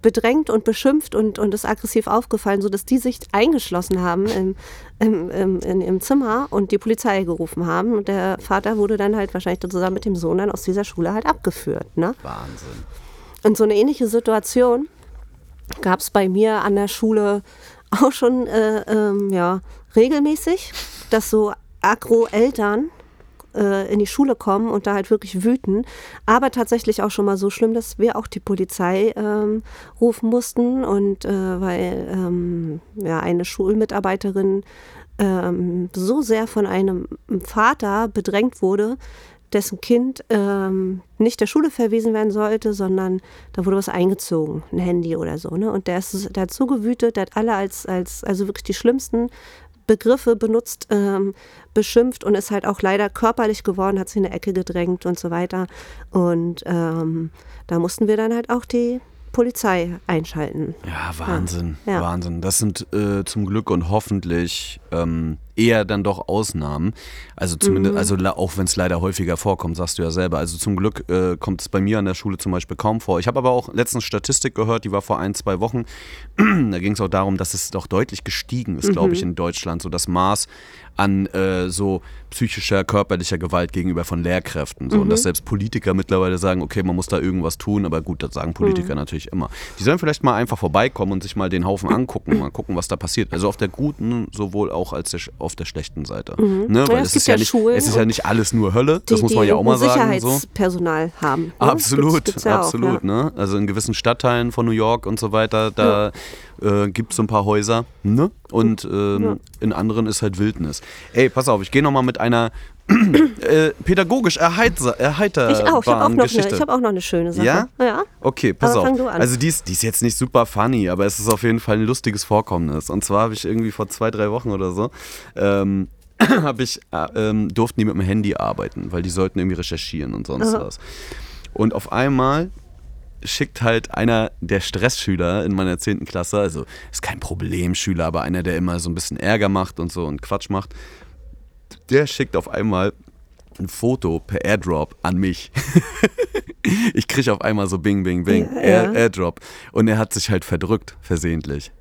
bedrängt und beschimpft und, und ist aggressiv aufgefallen, sodass die sich eingeschlossen haben im, im, im, in, im Zimmer und die Polizei gerufen haben. Und der Vater wurde dann halt wahrscheinlich zusammen mit dem Sohn dann aus dieser Schule halt abgeführt. Ne? Wahnsinn. Und so eine ähnliche Situation gab es bei mir an der Schule auch schon äh, ähm, ja, regelmäßig, dass so Agro-Eltern äh, in die Schule kommen und da halt wirklich wüten. Aber tatsächlich auch schon mal so schlimm, dass wir auch die Polizei ähm, rufen mussten. Und äh, weil ähm, ja, eine Schulmitarbeiterin ähm, so sehr von einem Vater bedrängt wurde, dessen Kind ähm, nicht der Schule verwiesen werden sollte, sondern da wurde was eingezogen, ein Handy oder so. Ne? Und der, ist, der hat so gewütet, der hat alle als, als also wirklich die schlimmsten Begriffe benutzt, ähm, beschimpft und ist halt auch leider körperlich geworden, hat sich in eine Ecke gedrängt und so weiter. Und ähm, da mussten wir dann halt auch die Polizei einschalten. Ja, Wahnsinn. Ja. Wahnsinn. Das sind äh, zum Glück und hoffentlich ähm, eher dann doch Ausnahmen. Also zumindest, Mhm. also auch wenn es leider häufiger vorkommt, sagst du ja selber. Also zum Glück äh, kommt es bei mir an der Schule zum Beispiel kaum vor. Ich habe aber auch letztens Statistik gehört, die war vor ein, zwei Wochen. da ging es auch darum, dass es doch deutlich gestiegen ist, glaube Mhm. ich, in Deutschland. So das Maß an äh, so psychischer, körperlicher Gewalt gegenüber von Lehrkräften. So. Und Mhm. dass selbst Politiker mittlerweile sagen, okay, man muss da irgendwas tun, aber gut, das sagen Mhm. Politiker natürlich immer. Die sollen vielleicht mal einfach vorbeikommen und sich mal den Haufen angucken, mal gucken, was da passiert. Also auf der guten, sowohl auch als der, auf der schlechten Seite. Ne? Ja, Weil es es gibt ist ja, ja nicht, es ist ja nicht alles nur Hölle, das die, muss man ja auch mal sagen. So. Sicherheitspersonal haben. ne? Absolut, Gibt's- gibt's ja auch, absolut. ja. Ne? Also in gewissen Stadtteilen von New York und so weiter, da äh, gibt es so ein paar Häuser. Ne? Und ähm, in anderen ist halt Wildnis. Ey, pass auf, ich gehe nochmal mit einer äh, pädagogisch erheiter, erheiterbaren Ich auch, ich habe auch, noch eine- ich hab auch noch eine schöne Sache. Ja? Ja. Okay, pass Aber auf. Also die ist, die ist jetzt nicht super funny, aber es ist auf jeden Fall ein lustiges Vorkommnis. Und zwar habe ich irgendwie vor zwei, drei Wochen oder so, ähm, habe ich, äh, ähm, durften die mit dem Handy arbeiten, weil die sollten irgendwie recherchieren und sonst Aha. was. Und auf einmal schickt halt einer der Stressschüler in meiner 10. Klasse, also ist kein Problemschüler, aber einer, der immer so ein bisschen Ärger macht und so und Quatsch macht, der schickt auf einmal ein Foto per Airdrop an mich. ich kriege auf einmal so Bing, Bing, Bing, Ja, Air, ja. Airdrop. Und er hat sich halt verdrückt, versehentlich.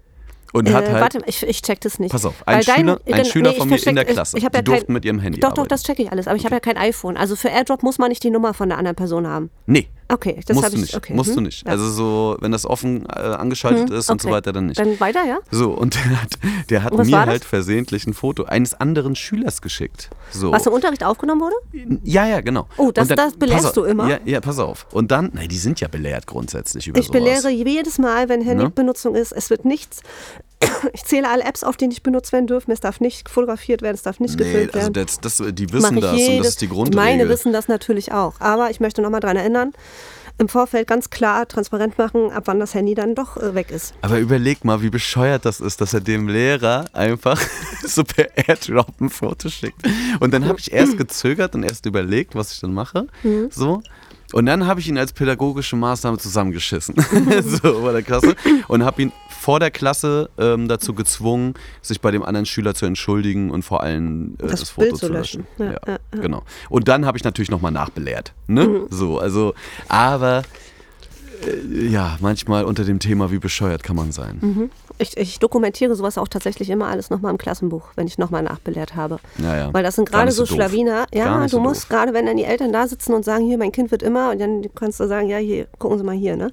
Und Äh, hat halt. warte, ich, ich check das nicht. Pass auf, ein Weil dein- Schüler, ein gen- Schüler nee, von ich mir in der Klasse. Ich hab ja die durften kein, mit ihrem Handy Doch, doch, arbeiten. das checke ich alles. Aber ich habe ja kein iPhone. Also für AirDrop muss man nicht die Nummer von der anderen Person haben. Nee, Okay, das musst du ich. nicht. Okay. Musst du hm, nicht. ja. Also so, wenn das offen äh, angeschaltet Hm, ist und so okay. weiter, dann nicht. Dann weiter, ja? So, und der hat, der hat mir halt versehentlich ein Foto eines anderen Schülers geschickt. So. Was im Unterricht aufgenommen wurde? Ja, ja, genau. Oh, das- Und das belehrst auf, du immer? Ja, ja, pass auf. Und dann, nein, die sind ja belehrt grundsätzlich über Ich sowas. belehre jedes Mal, wenn Handybenutzung ist, es wird nichts. Ich zähle alle Apps auf, die nicht benutzt werden dürfen. Es darf nicht fotografiert werden, es darf nicht Nee, gefilmt also werden. das, das, die wissen das und jedes- das ist die Grundregel. Meine wissen das natürlich auch. Aber ich möchte nochmal daran erinnern, im Vorfeld ganz klar transparent machen, ab wann das Handy dann doch äh, weg ist. Aber überleg mal, wie bescheuert das ist, dass er dem Lehrer einfach so per Airdrop ein Foto schickt. Und dann habe ich erst gezögert und erst überlegt, was ich dann mache. Mhm. So. Und dann habe ich ihn als pädagogische Maßnahme zusammengeschissen. so bei der Klasse. Und habe ihn vor der Klasse ähm, dazu gezwungen, sich bei dem anderen Schüler zu entschuldigen und vor allem äh, das, Das Foto zu löschen. löschen. Ja, ja, ja. Genau. Und dann habe ich natürlich nochmal nachbelehrt. Ne? Mhm. So, also, aber äh, ja, manchmal unter dem Thema, wie bescheuert kann man sein. Mhm. Ich, ich dokumentiere sowas auch tatsächlich immer alles nochmal im Klassenbuch, wenn ich nochmal nachbelehrt habe. Naja, Weil das sind gerade so so. Schlawiner. Ja, du so musst doof. gerade, wenn dann die Eltern da sitzen und sagen, hier, mein Kind wird immer, und dann kannst du sagen, ja, hier, gucken Sie mal hier, ne?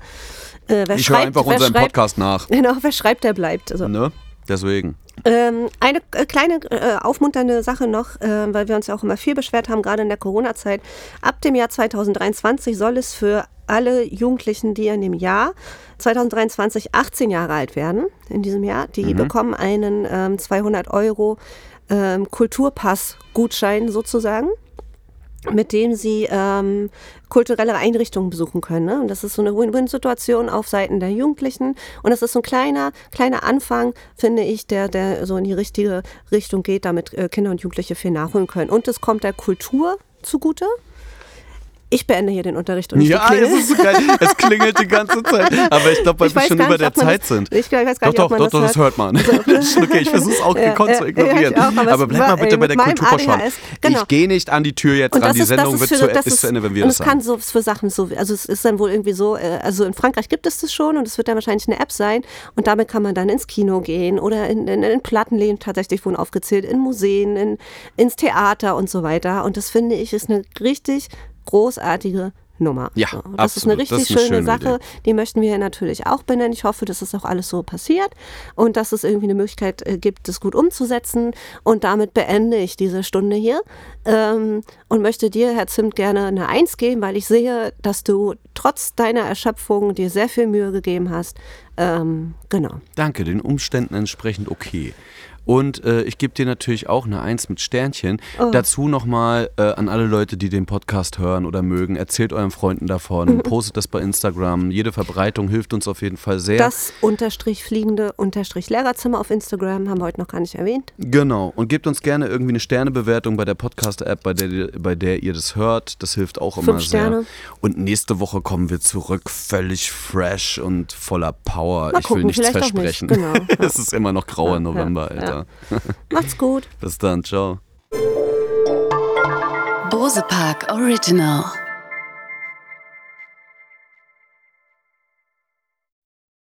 Äh, Ich höre schreibt, einfach wer unseren schreibt, Podcast nach. Genau, wer schreibt, der bleibt. Also, Ne? Deswegen. ähm, eine äh, kleine äh, aufmunternde Sache noch, äh, weil wir uns ja auch immer viel beschwert haben, gerade in der Corona-Zeit. Ab dem Jahr 2023 soll es für alle Jugendlichen, die in dem Jahr 2023 18 Jahre alt werden, in diesem Jahr, die bekommen einen ähm, 200 Euro ähm, Kulturpass-Gutschein sozusagen mit dem sie ähm, kulturelle Einrichtungen besuchen können. Ne? Und das ist so eine Win-Win-Situation auf Seiten der Jugendlichen. Und das ist so ein kleiner, kleiner Anfang, finde ich, der, der so in die richtige Richtung geht, damit äh, Kinder und Jugendliche viel nachholen können. Und es kommt der Kultur zugute. Ich beende hier den Unterricht und Ja, es ist so geil. Es klingelt die ganze Zeit. Aber ich glaube, weil Ich wir schon über der ob Zeit das- sind. Ich weiß gar Doch, nicht, doch, ob man doch, das das hört man. schon okay, ich versuche es auch Ja, gekonnt ja, zu ja, ignorieren. ich auch, aber aber bleib war, mal bitte bei der Kulturpauschale. Genau. Ich gehe nicht an die Tür jetzt ran. das Die ist, das Sendung wird für, zu, das ist ist, zu Ende, wenn wir und das es kann sagen. so für Sachen so, also es ist dann wohl irgendwie so, äh, also in Frankreich gibt es das schon und es wird dann wahrscheinlich eine App sein und damit kann man dann ins Kino gehen oder in, in, in Plattenläden tatsächlich wurden aufgezählt, in Museen, in, ins Theater und so weiter und das finde ich ist eine richtig großartige Nummer. Ja, so, das ist eine absolut. richtig Das ist eine schöne, schöne Sache, Idee. die möchten wir natürlich auch benennen. Ich hoffe, dass es auch alles so passiert und dass es irgendwie eine Möglichkeit äh, gibt, das gut umzusetzen. Und damit beende ich diese Stunde hier ähm, und möchte dir, Herr Zimt, gerne eine Eins geben, weil ich sehe, dass du trotz deiner Erschöpfung dir sehr viel Mühe gegeben hast. Ähm, genau. Danke, den Umständen entsprechend okay. Und äh, ich gebe dir natürlich auch eine Eins mit Sternchen. Oh. Dazu nochmal äh, an alle Leute, die den Podcast hören oder mögen, erzählt euren Freunden davon, postet das bei Instagram. Jede Verbreitung hilft uns auf jeden Fall sehr. Das unterstrich fliegende unterstrich Lehrerzimmer auf Instagram haben wir heute noch gar nicht erwähnt. Genau. Und gebt uns gerne irgendwie eine Sternebewertung bei der Podcast-App, bei der, bei der ihr das hört. Das hilft auch immer Fünf sehr. Sterne. Und nächste Woche kommen wir zurück, völlig fresh und voller Power. Mal ich will gucken, nichts vielleicht auch nicht. versprechen. Genau, ja. es ist immer noch grauer Ja, November, ja, Alter. Macht's gut. Bis dann, ciao. Bose Park Original.